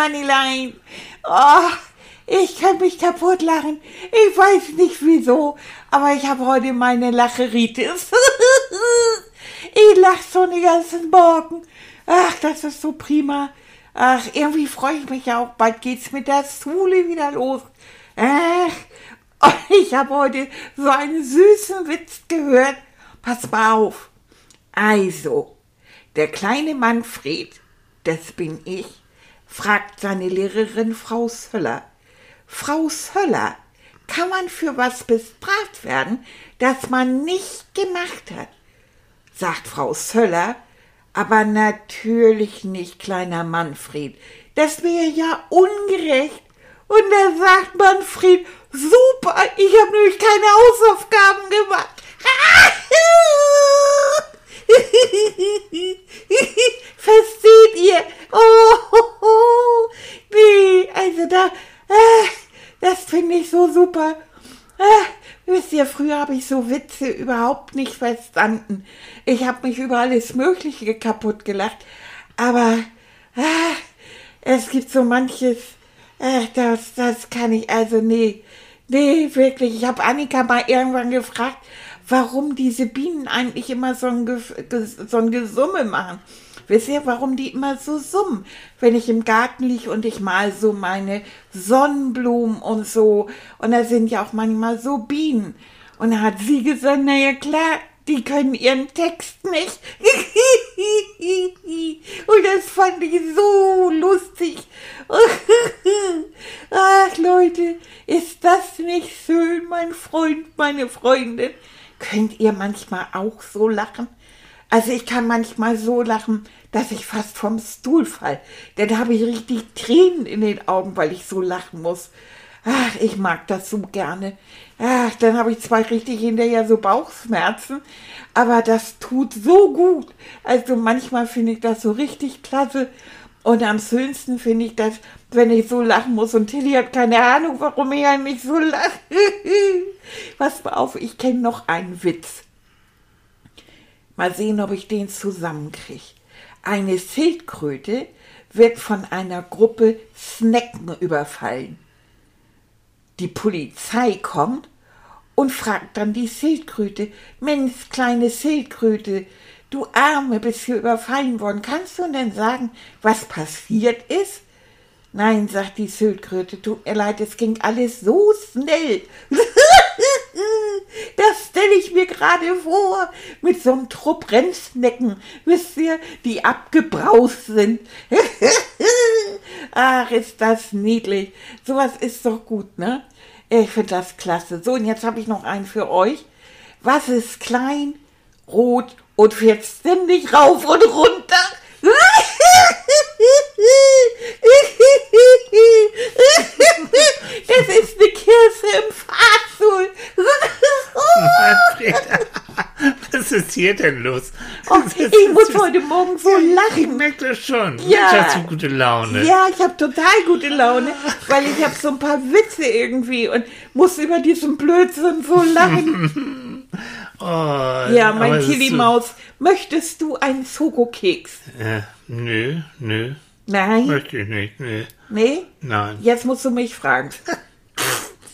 Moneyline. Oh, ich kann mich kaputt lachen. Ich weiß nicht wieso, aber ich habe heute meine Lacheritis. ich lach so den ganzen Morgen. Ach, das ist so prima. Ach, irgendwie freue ich mich auch. Bald geht's mit der Schule wieder los. Ach, ich habe heute so einen süßen Witz gehört. Pass mal auf. Also, der kleine Manfred, das bin ich, fragt seine Lehrerin Frau Söller. Frau Söller, kann man für was bestraft werden, das man nicht gemacht hat? Sagt Frau Söller, aber natürlich nicht, kleiner Manfred. Das wäre ja ungerecht. Und da sagt Manfred, super, ich habe nämlich keine Hausaufgaben gemacht. Versteht ihr? Oh, nee, also da, äh, das finde ich so super. Äh, wisst ihr, früher habe ich so Witze überhaupt nicht verstanden. Ich habe mich über alles Mögliche kaputt gelacht. Aber äh, es gibt so manches, äh, das, das kann ich, also nee, nee, wirklich. Ich habe Annika mal irgendwann gefragt, warum diese Bienen eigentlich immer so ein, so ein Gesumme machen. Wisst ihr, warum die immer so summen, wenn ich im Garten liege und ich mal so meine Sonnenblumen und so. Und da sind ja auch manchmal so Bienen. Und da hat sie gesagt, na ja klar, die können ihren Text nicht. und das fand ich so lustig. Ach Leute, ist das nicht schön, mein Freund, meine Freundin? Könnt ihr manchmal auch so lachen? Also ich kann manchmal so lachen, dass ich fast vom Stuhl fall. Dann habe ich richtig Tränen in den Augen, weil ich so lachen muss. Ach, ich mag das so gerne. Ach, dann habe ich zwar richtig hinterher so Bauchschmerzen, aber das tut so gut. Also manchmal finde ich das so richtig klasse. Und am schönsten finde ich das, wenn ich so lachen muss. Und Tilly hat keine Ahnung, warum ich eigentlich so lache. Pass mal auf, ich kenne noch einen Witz. Mal sehen, ob ich den zusammenkriege. Eine Schildkröte wird von einer Gruppe Snacken überfallen. Die Polizei kommt und fragt dann die Schildkröte, Mensch, kleine Schildkröte, du Arme, bist hier überfallen worden. Kannst du denn sagen, was passiert ist? Nein, sagt die Schildkröte, tut mir leid, es ging alles so schnell. Das stelle ich mir gerade vor, mit so einem Trupp Rennsnecken, wisst ihr, die abgebraust sind. Ach, ist das niedlich. Sowas ist doch gut, ne? Ich finde das klasse. So, und jetzt habe ich noch einen für euch. Was ist klein, rot und fährt ständig rauf und runter? Das ist eine Kirche im Fahrstuhl. Was ist hier denn los? Oh, ich muss heute Morgen so Ich lachen. merke das schon. Ja. Mensch, hast du gute Laune. Ja, ich habe total gute Laune, weil ich habe so ein paar Witze irgendwie und muss über diesen Blödsinn so lachen. Oh, Ja, mein es ist Tilly Maus, möchtest du einen Schokokeks? So, äh, nö, nö, Nein? möchte ich nicht. Nö, Nee? nein. Jetzt musst du mich fragen.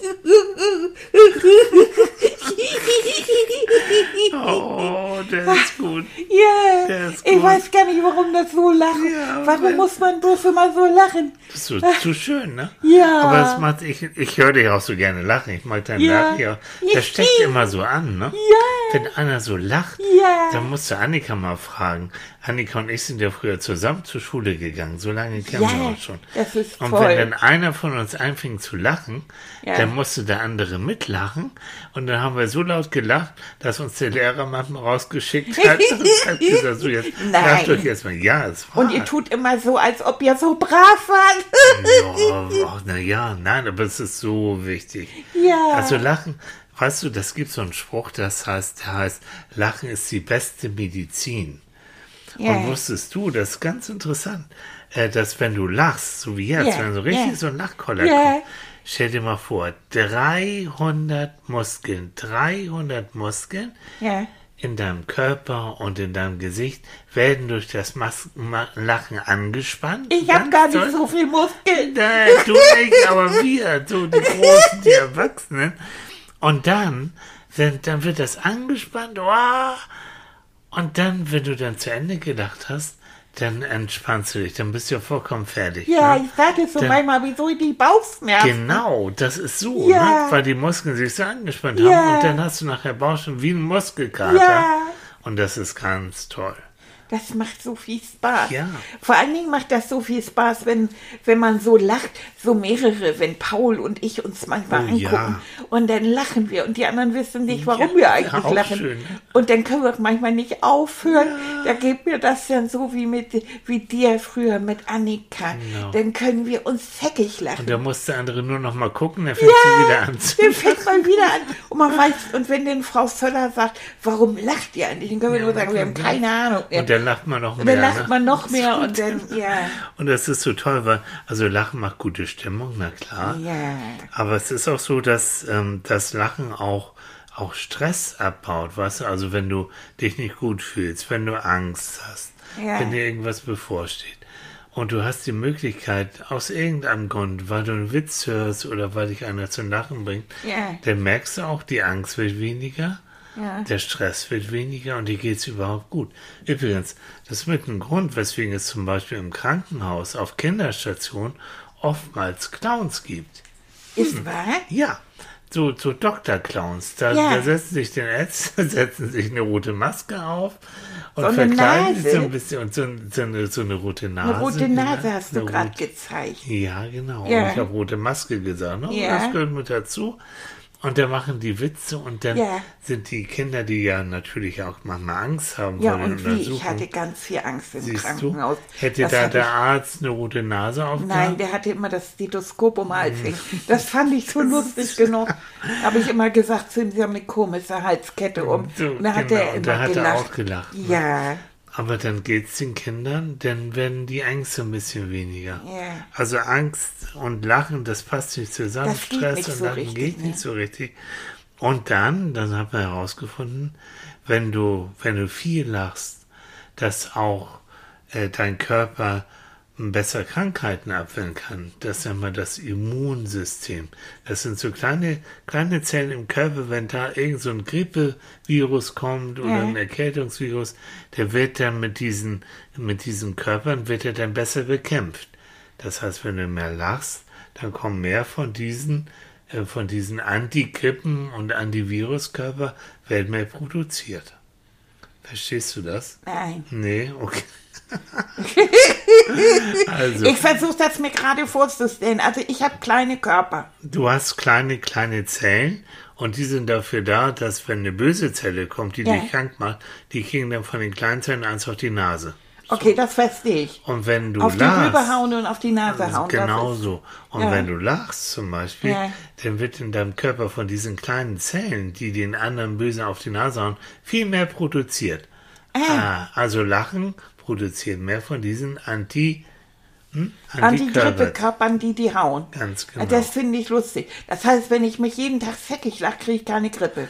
Oh, der ist gut. Ja, ist ich gut. weiß gar nicht, warum das so lachen. Ja, warum muss man bloß immer so lachen? Das ist so, zu schön, ne? Ja. Aber es macht, ich, ich höre dich auch so gerne lachen. Ich mag deinen Ja. Lachen. Ja. Der steckt immer so an, ne? Ja, wenn einer so lacht, Ja. dann musst du Annika mal fragen. Annika und ich sind ja früher zusammen zur Schule gegangen. So lange kennen wir Ja, uns schon. das ist und toll. wenn dann einer von uns anfing zu lachen, Ja. dann musste der andere mitlachen. Und dann haben wir so laut gelacht, dass uns der Lehrer manchmal rausgeschickt hat hat gesagt, so jetzt Nein. euch erstmal. Ja, es war. Und ihr tut immer so, als ob ihr so brav wart. Ja, na ja, nein, aber es ist so wichtig. Ja. Also Lachen, weißt du, das gibt so einen Spruch, das heißt, der heißt, Lachen ist die beste Medizin. Ja. Und wusstest du, das ist ganz interessant, äh, dass wenn du lachst, so wie jetzt, Ja, wenn so richtig ja. so ein Lachkoller kommt, stell dir mal vor, 300 Muskeln, 300 Muskeln Ja. in deinem Körper und in deinem Gesicht werden durch das Mas Ma Lachen angespannt. Ich habe gar nicht so viel Muskeln. Nein, du nicht, aber wir, so die Großen, die Erwachsenen. Und dann, dann, dann wird das angespannt, oh, und dann, wenn du dann zu Ende gedacht hast, dann entspannst du dich, dann bist du ja vollkommen fertig. Ja, ne? ich sage so Dann- manchmal, wieso die Bauchschmerzen. Genau, das ist so, Ja. ne? weil die Muskeln sich so angespannt Ja. haben und dann hast du nachher Bauchschmerzen wie ein Muskelkater. Ja. Und das ist ganz toll. Das macht so viel Spaß. Ja. Vor allen Dingen macht das so viel Spaß, wenn, wenn man so lacht, so mehrere, wenn Paul und ich uns manchmal Oh, angucken ja. und dann lachen wir und die anderen wissen nicht, warum Ja, wir eigentlich lachen. schön, ne? Und dann können wir auch manchmal nicht aufhören. Da geht mir das dann so wie mit wie dir früher mit Annika. Genau. Dann können wir uns säckig lachen. Und da muss der andere nur noch mal gucken, dann fängt sie wieder an zu Der fängt mal wieder an. Und man weiß, und wenn dann Frau Völler sagt, warum lacht ihr eigentlich? Dann können wir nur sagen, wir haben keine Ahnung. Und dann lacht man noch mehr. dann lacht ne? man noch mehr und dann, ja. Und das ist so toll, weil, also Lachen macht gute Stimmung, na klar. Ja. Aber es ist auch so, dass ähm, das Lachen auch, auch Stress abbaut, weißt du? Also wenn du dich nicht gut fühlst, wenn du Angst hast, Ja. wenn dir irgendwas bevorsteht. Und du hast die Möglichkeit, aus irgendeinem Grund, weil du einen Witz hörst oder weil dich einer zum Lachen bringt, Ja. dann merkst du auch, die Angst wird weniger, Ja. der Stress wird weniger und dir geht's überhaupt gut. Übrigens, das ist mit ein Grund, weswegen es zum Beispiel im Krankenhaus auf Kinderstationen oftmals Clowns gibt. Ist wahr? Ja, so, so Doktor-Clowns. Da, Ja. da setzen sich den Ärzte, setzen sich eine rote Maske auf und So verkleiden sich so ein bisschen und so, so, eine, so eine rote Nase. Eine rote Nase hast du gerade gezeigt. Ja, genau. Ja. Und ich habe rote Maske gesagt. Ne? Ja. Das gehört mit dazu. Und da machen die Witze und dann Ja. sind die Kinder, die ja natürlich auch manchmal Angst haben Ja, vor den und wie? Ich hatte ganz viel Angst im Siehst du, Krankenhaus. hätte Das da der ich- Arzt eine rote Nase aufgehabt? Nein, der hatte immer das Stethoskop um den Hals Hm. Das fand ich so lustig genug. Habe ich immer gesagt zu ihm, sie haben eine komische Halskette um. Und da hat genau, er und immer da hat er gelacht. auch gelacht, ne? Ja, Aber dann geht's den Kindern, dann werden die Ängste ein bisschen weniger. Ja. Also Angst und Lachen, das passt nicht zusammen. Das Stress nicht und so Lachen richtig, geht ne? nicht so richtig. Und dann, dann hat man herausgefunden, wenn du, wenn du viel lachst, dass auch äh, dein Körper besser Krankheiten abwehren kann. Das nennt man das Immunsystem. Das sind so kleine, kleine Zellen im Körper, wenn da irgend so ein Grippevirus kommt oder Ja. ein Erkältungsvirus, der wird dann mit diesen, mit diesen Körpern wird er dann besser bekämpft. Das heißt, wenn du mehr lachst, dann kommen mehr von diesen, äh, von diesen Antigrippen und Antiviruskörper werden mehr produziert. Verstehst du das? nein. Nee, okay. Also, Ich versuche das mir gerade vorzustellen. Also ich habe kleine Körper. du hast kleine, kleine Zellen und die sind dafür da, dass wenn eine böse Zelle kommt, die Ja. dich krank macht, die kriegen dann von den kleinen Zellen eins auf die Nase. Okay, das verstehe ich. Und wenn du Auf die lachst, Rübe hauen und auf die Nase hauen. Genau so. Und Ja. wenn du lachst zum Beispiel, Ja. dann wird in deinem Körper von diesen kleinen Zellen, die den anderen Böse auf die Nase hauen, viel mehr produziert. Ah, also Lachen produziert mehr von diesen Anti, hm? Antigrippekörpern, die die hauen. Ganz genau. Das finde ich lustig. Das heißt, wenn ich mich jeden Tag säckig lache, kriege ich keine Grippe.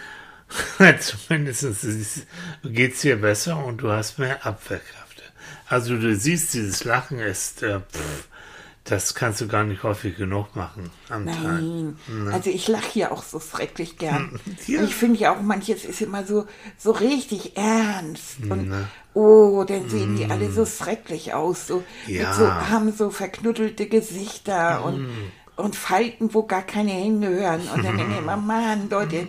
Zumindest geht es dir besser und du hast mehr Abwehrkräfte. Also du siehst, dieses Lachen ist, äh, pff, das kannst du gar nicht häufig genug machen am Tag. Nein. Also ich lache hier auch so schrecklich gern. Ja. Ich finde ja auch, manches ist immer so, so richtig ernst. Und Na. oh, dann sehen die alle so schrecklich aus. So, Ja. so, haben so verknuddelte Gesichter und, und Falten, wo gar keine hingehören. Und dann denke ich immer, Mann, Leute,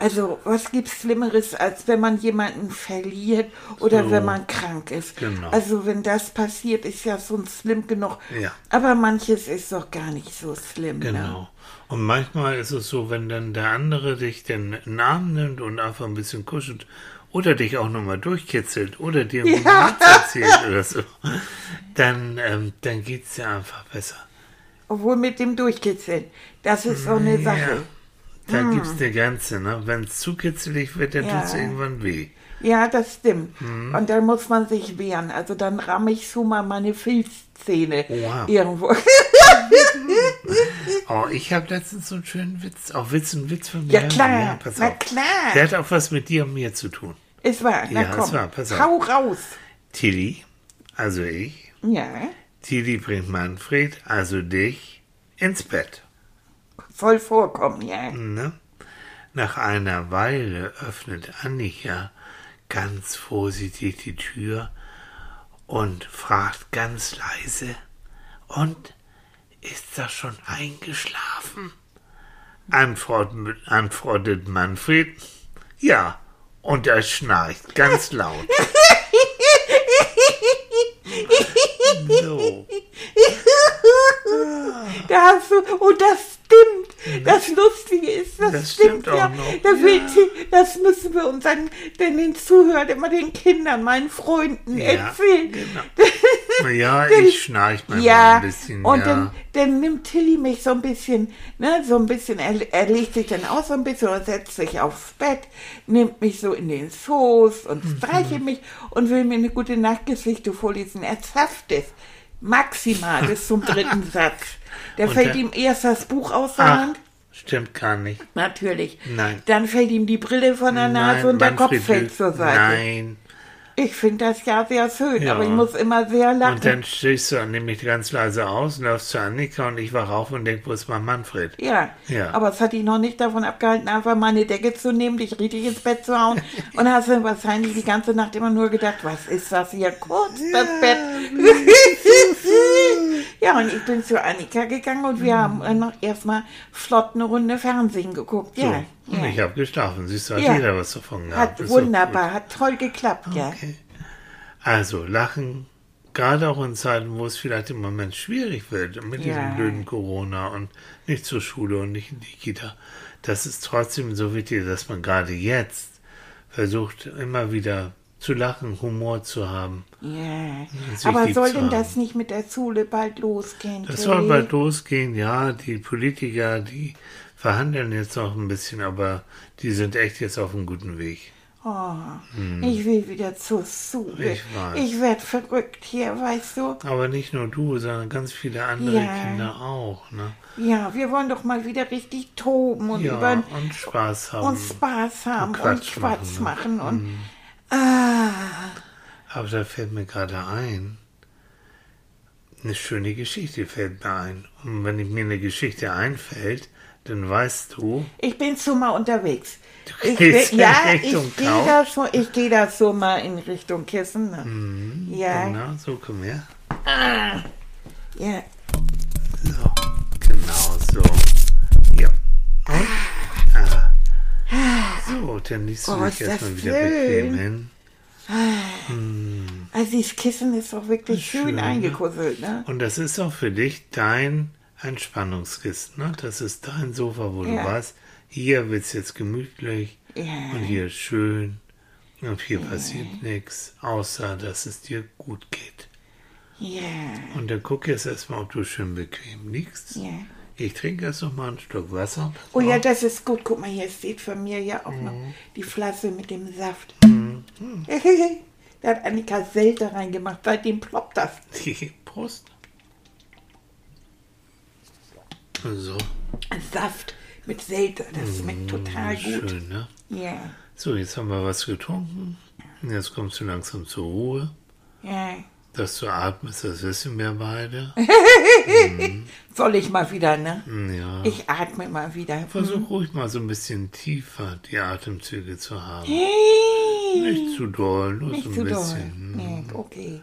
Also, was gibt's Schlimmeres, als wenn man jemanden verliert oder So. wenn man krank ist? Genau. Also, wenn das passiert, ist ja schon schlimm genug. Ja. Aber manches ist doch gar nicht so schlimm. Ne? Genau. Und manchmal ist es so, wenn dann der andere dich den Arm nimmt und einfach ein bisschen kuschelt oder dich auch nochmal durchkitzelt oder dir einen Ja. Witz erzählt oder so, dann, ähm, dann geht es dir einfach besser. Obwohl mit dem Durchkitzeln, das ist so eine Sache. Da gibt es eine Grenze, ne? Wenn es zu kitzelig wird, dann Ja. tut es irgendwann weh. Ja, das stimmt. Mhm. Und dann muss man sich wehren. Also dann ramme ich schon mal meine Filzzähne Wow. irgendwo. Oh, ich habe letztens so einen schönen Witz, auch Witz, ein Witz von mir. Ja, klar. pass Na auf. klar. Der hat auch was mit dir und mir zu tun. Es war, na Ja, es komm, war, pass auf. hau raus. Tilly, also ich, Ja, Tilly bringt Manfred, also dich, ins Bett. Voll vorkommen, ja. Ne? Nach einer Weile öffnet Annika ganz vorsichtig die Tür und fragt ganz leise, und ist das schon eingeschlafen? Antwort, antwortet Manfred, ja, und er schnarcht ganz laut. So. Da hast du, oh, das. Das Lustige ist, das, Das stimmt, stimmt auch ja. noch. Da will sie- Das müssen wir unseren, denn den Zuhörern, immer den Kindern, meinen Freunden Ja, erzählen. genau. Ja, ich schnarch mal Ja, ein bisschen. und ja. dann, dann nimmt Tilly mich so ein bisschen, ne, so ein bisschen, er, er legt sich dann auch so ein bisschen und setzt sich aufs Bett, nimmt mich so in den Schoß und Mhm. streichelt mich und will mir eine gute Nachtgeschichte vorlesen. Er schafft es maximal bis zum dritten Satz. Da Und fällt der- ihm erst das Buch aus der Ach, Hand. stimmt gar nicht. Natürlich. Nein. Dann fällt ihm die Brille von der Nase und der Kopf fällt zur Seite. Nein. Ich finde das ja sehr schön, Ja. aber ich muss immer sehr lachen. Und dann stehst du nämlich ganz leise aus, läufst zu Annika und ich wach auf und denk, wo ist mein Manfred? Ja, Ja. aber es hat dich noch nicht davon abgehalten, einfach meine Decke zu nehmen, dich richtig ins Bett zu hauen. Und hast dann wahrscheinlich die ganze Nacht immer nur gedacht, was ist das hier? Kurz das Bett. ja, und ich bin zu Annika gegangen und wir haben dann noch erstmal flott eine Runde Fernsehen geguckt. So. Ja, Und ich ja. habe geschlafen. Siehst du, hat Ja. jeder was davon gehabt. Hat wunderbar, hat toll geklappt, ja. Okay. Also, lachen, gerade auch in Zeiten, wo es vielleicht im Moment schwierig wird, mit Ja. diesem blöden Corona und nicht zur Schule und nicht in die Kita. Das ist trotzdem so wichtig, dass man gerade jetzt versucht, immer wieder zu lachen, Humor zu haben. Ja. ist Aber soll denn das nicht mit der Schule bald losgehen? Das soll bald losgehen, ja. Die Politiker, die verhandeln jetzt noch ein bisschen, aber die sind echt jetzt auf einem guten Weg. Oh, ich will wieder zur Schule. Hm. Ich. Ich werd verrückt hier, weißt du? Aber nicht nur du, sondern ganz viele andere Ja. Kinder auch, ne? Ja, wir wollen doch mal wieder richtig toben und Ja, über und Spaß haben. und Spaß haben und Quatsch Quatsch machen, ne? machen und ah, Aber da fällt mir gerade ein, eine schöne Geschichte fällt mir ein. Und wenn mir eine Geschichte einfällt, dann weißt du, ich bin schon mal unterwegs. Du Ich gehst bin, in ja, Richtung ich gehe da schon, ich gehe da so mal in Richtung Kissen. Ne? Ja, genau, so komm her. ja. So, genau so. Ja. Und? Ah. So, dann liegst du Oh, dich das erstmal wieder bequem hin. Also dieses Kissen ist doch wirklich schön, Schön, eingekusselt, ne? Und das ist auch für dich dein Entspannungskissen. Ne? Das ist dein Sofa, wo Ja. du weißt, hier wird es jetzt gemütlich Ja. und hier ist schön und hier passiert nichts, außer dass es dir gut geht. Ja, Und dann guck jetzt erstmal, ob du schön bequem liegst. ja. Ich trinke erst noch mal einen Schluck Wasser. Oh ja, das ist gut. Guck mal, hier steht von mir ja auch noch Mhm. die Flasche mit dem Saft. da hat Annika Selter reingemacht. Seitdem ploppt das. Prost. So, Saft mit Selter. Das schmeckt total gut. Mhm, schön, ne? Ja, So, jetzt haben wir was getrunken. Jetzt kommst du langsam zur Ruhe. ja. Dass du atmest, das wissen wir beide. Soll ich mal wieder, ne? Ja. Ich atme mal wieder. Versuch ruhig mal so ein bisschen tiefer die Atemzüge zu haben. Hey, Nicht zu doll, nur nicht so ein zu doll. bisschen. Nee, okay.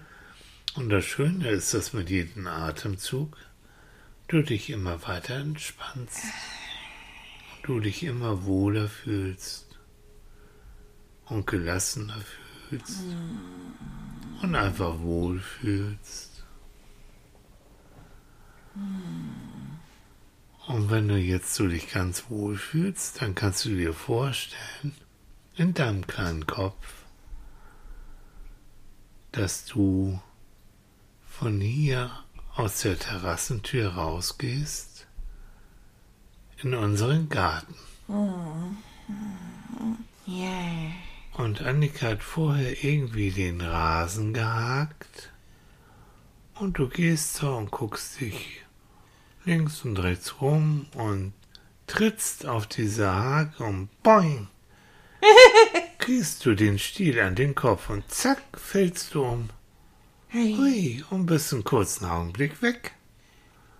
Und das Schöne ist, dass mit jedem Atemzug du dich immer weiter entspannst. Du dich immer wohler fühlst. und gelassener fühlst und einfach wohlfühlst. Und wenn du jetzt so dich ganz wohlfühlst, dann kannst du dir vorstellen, in deinem kleinen Kopf, dass du von hier aus der Terrassentür rausgehst in unseren Garten. Ja. Und Annika hat vorher irgendwie den Rasen gehakt. Und du gehst da und guckst dich links und rechts rum und trittst auf diese Hake und boing, kriegst du den Stiel an den Kopf und zack, fällst du um. Ei, Hui, und bist einen kurzen Augenblick weg.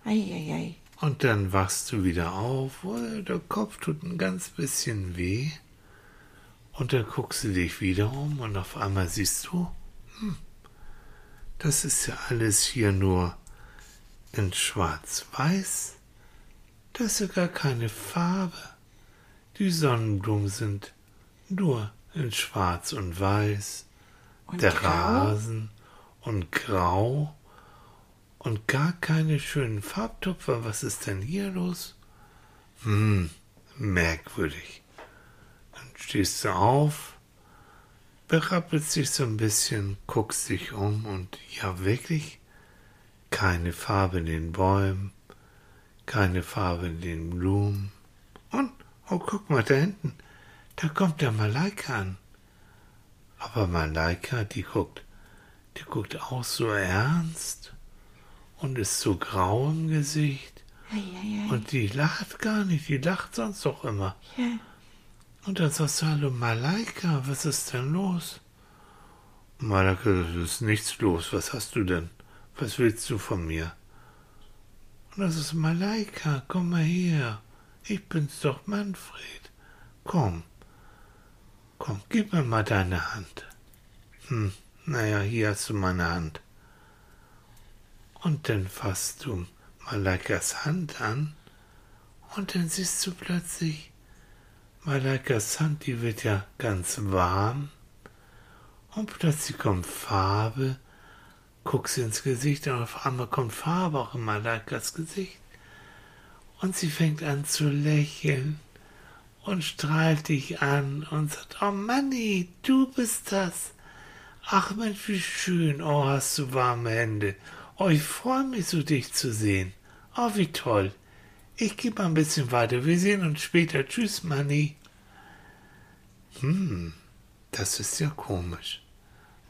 ei, ei, ei. Und dann wachst du wieder auf, oh, der Kopf tut ein ganz bisschen weh. Und dann guckst du dich wieder um und auf einmal siehst du, hm, das ist ja alles hier nur in schwarz-weiß. Das ist ja gar keine Farbe. Die Sonnenblumen sind nur in schwarz und weiß. Und der grau? Rasen und grau und gar keine schönen Farbtupfer. Was ist denn hier los? Hm, merkwürdig. Dann stehst du auf, berappelst dich so ein bisschen, guckst dich um und ja wirklich keine Farbe in den Bäumen, keine Farbe in den Blumen. Und, oh, guck mal da hinten, da kommt der Malaika an. Aber Malaika, die guckt, die guckt auch so ernst und ist so grau im Gesicht. Ei, ei, ei. Und die lacht gar nicht, die lacht sonst doch immer. Ja. Und dann sagst du, hallo Malaika, was ist denn los? Malaika, es ist nichts los, was hast du denn? Was willst du von mir? Und das ist Malaika, komm mal her. Ich bin's doch, Manfred. Komm. Komm, gib mir mal deine Hand. Hm, naja, hier hast du meine Hand. Und dann fasst du Malaikas Hand an und dann siehst du plötzlich, Malaikas Hand, die wird ja ganz warm und plötzlich kommt Farbe, guckst sie ins Gesicht und auf einmal kommt Farbe auch in Malaikas Gesicht und sie fängt an zu lächeln und strahlt dich an und sagt, oh Manni, du bist das. Ach Mensch, wie schön, oh, hast du warme Hände. Oh, ich freue mich so, dich zu sehen. Oh, wie toll. Ich gehe mal ein bisschen weiter. Wir sehen uns später. Tschüss, Manni. Hm, das ist ja komisch.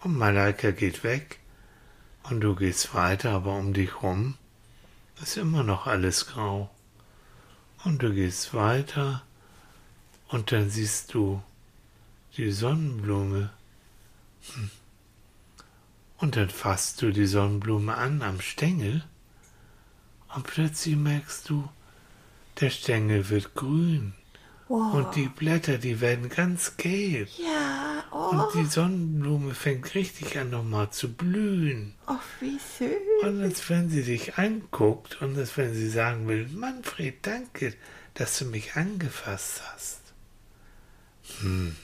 Und Malaika geht weg und du gehst weiter, aber um dich rum ist immer noch alles grau. Und du gehst weiter und dann siehst du die Sonnenblume. Hm. Und dann fasst du die Sonnenblume an am Stängel und plötzlich merkst du, der Stängel wird grün Wow. und die Blätter, die werden ganz gelb. ja, oh, Und die Sonnenblume fängt richtig an nochmal zu blühen. oh, wie schön. Und als wenn sie dich anguckt und als wenn sie sagen will, Manfred, danke, dass du mich angefasst hast. Hm.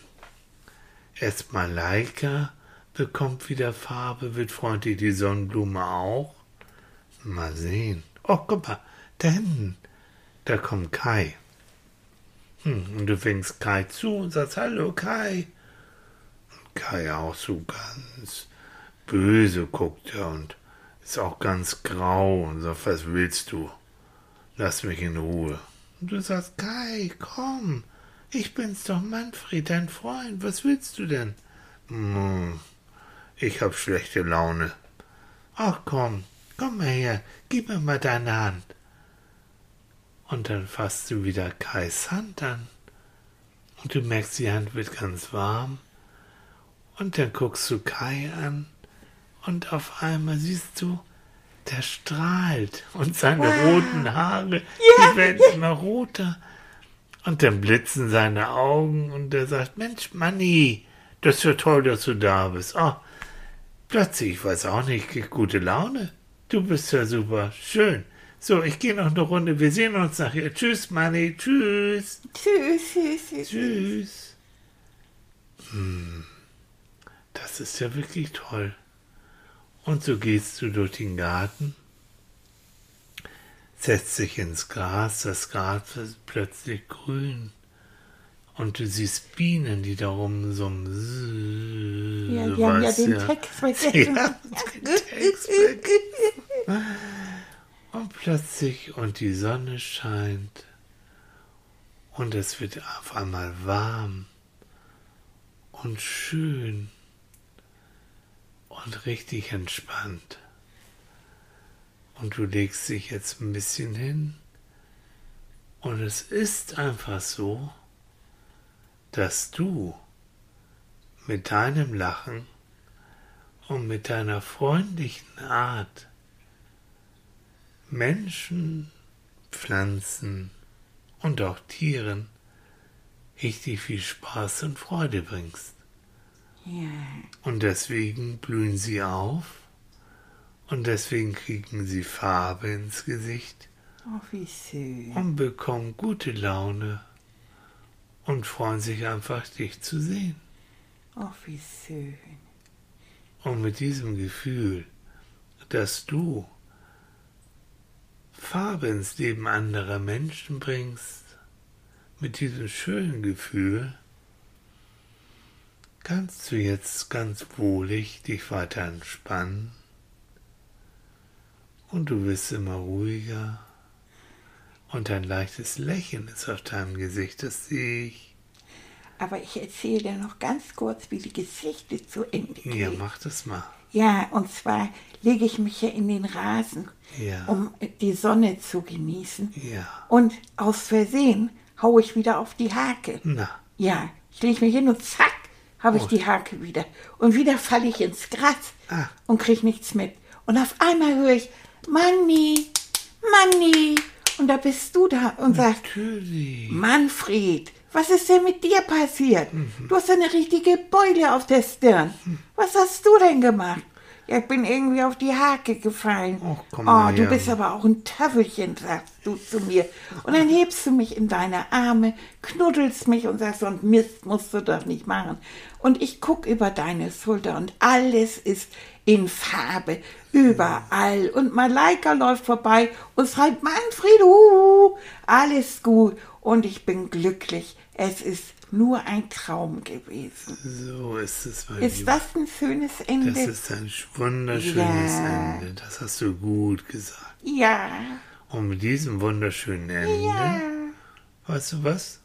Erst Malaika bekommt wieder Farbe, wird freundlich die Sonnenblume auch. Mal sehen. Oh, guck mal, da hinten, da kommt Kai. Hm, und du fängst Kai zu und sagst, hallo Kai. Und Kai auch so ganz böse guckt er und ist auch ganz grau und sagt, was willst du? Lass mich in Ruhe. Und du sagst, Kai, komm, ich bin's doch Manfred, dein Freund, was willst du denn? Hm, ich hab schlechte Laune. Ach komm, komm mal her, gib mir mal deine Hand. Und dann fasst du wieder Kais Hand an. Und du merkst, die Hand wird ganz warm. Und dann guckst du Kai an. Und auf einmal siehst du, der strahlt. Und seine Wow. roten Haare, Ja, die werden immer roter. Und dann blitzen seine Augen und er sagt, Mensch, Manni, das ist ja toll, dass du da bist. Oh, plötzlich, ich weiß auch nicht, gute Laune. Du bist ja super, schön. So, ich gehe noch eine Runde, wir sehen uns nachher. Tschüss, Manni, tschüss, Tschüss, tschüss, tschüss. tschüss. Das ist ja wirklich toll. Und so gehst du durch den Garten, setzt dich ins Gras, das Gras wird plötzlich grün. Und du siehst Bienen, die darum so Ja, die haben ja den Text vergessen. Ja, Text vergessen. Und plötzlich, und die Sonne scheint, und es wird auf einmal warm und schön und richtig entspannt. Und du legst dich jetzt ein bisschen hin, und es ist einfach so, dass du mit deinem Lachen und mit deiner freundlichen Art Menschen, Pflanzen und auch Tieren richtig viel Spaß und Freude bringst. Ja, Und deswegen blühen sie auf und deswegen kriegen sie Farbe ins Gesicht oh, und bekommen gute Laune und freuen sich einfach, dich zu sehen. Oh, wie schön. Und mit diesem Gefühl, dass du Farbe ins Leben anderer Menschen bringst, mit diesem schönen Gefühl, kannst du jetzt ganz wohlig dich weiter entspannen und du wirst immer ruhiger und ein leichtes Lächeln ist auf deinem Gesicht, das sehe ich. Aber ich erzähle dir noch ganz kurz, wie die Geschichte zu Ende geht. Ja, mach das mal. Ja, und zwar lege ich mich ja in den Rasen, Ja. um die Sonne zu genießen. Ja. Und aus Versehen haue ich wieder auf die Hake. Na, Ja, ich lege mich hin und zack, habe ich Oh. die Hake wieder. Und wieder falle ich ins Gras Ah. und krieg nichts mit. Und auf einmal höre ich, Manni, Manni. Und da bist du da und sagst, natürlich. Manfred, was ist denn mit dir passiert? Du hast eine richtige Beule auf der Stirn. Was hast du denn gemacht? Ja, ich bin irgendwie auf die Hake gefallen. Och, komm oh, du her. bist aber auch ein Töffelchen, sagst du zu mir. Und dann hebst du mich in deine Arme, knuddelst mich und sagst, und Mist musst du doch nicht machen. Und ich guck über deine Schulter und alles ist in Farbe, überall. Und Malaika läuft vorbei und schreit, Manfred, uh, alles gut. Und ich bin glücklich. Es ist nur ein Traum gewesen. So ist es, mein Ist das ein schönes Ende? Das ist ein wunderschönes Ja. Ende. Das hast du gut gesagt. ja. Und mit diesem wunderschönen Ende, Ja. weißt du was?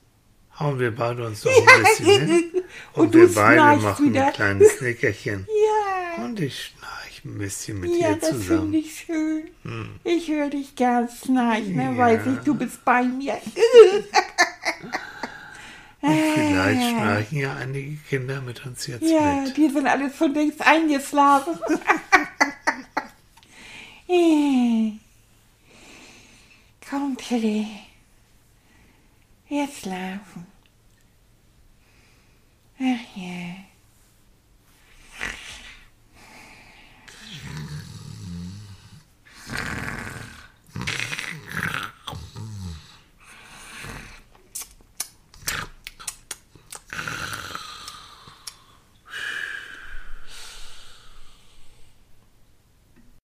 Hauen wir beide uns noch ein bisschen hin. Und, Und wir beide machen wieder. ein kleines Nickerchen. Ja. Und ich schnarch ein bisschen mit Ja, dir das finde zusammen. Hm. ich schön. Ich höre dich gern schnarchen, dann Ja. weiß ich, du bist bei mir. Und vielleicht schnarchen ja einige Kinder mit uns jetzt Ja, mit. die sind alle schon längst eingeschlafen. Eh. Komm, Tilly. Wir schlafen. Ach ja.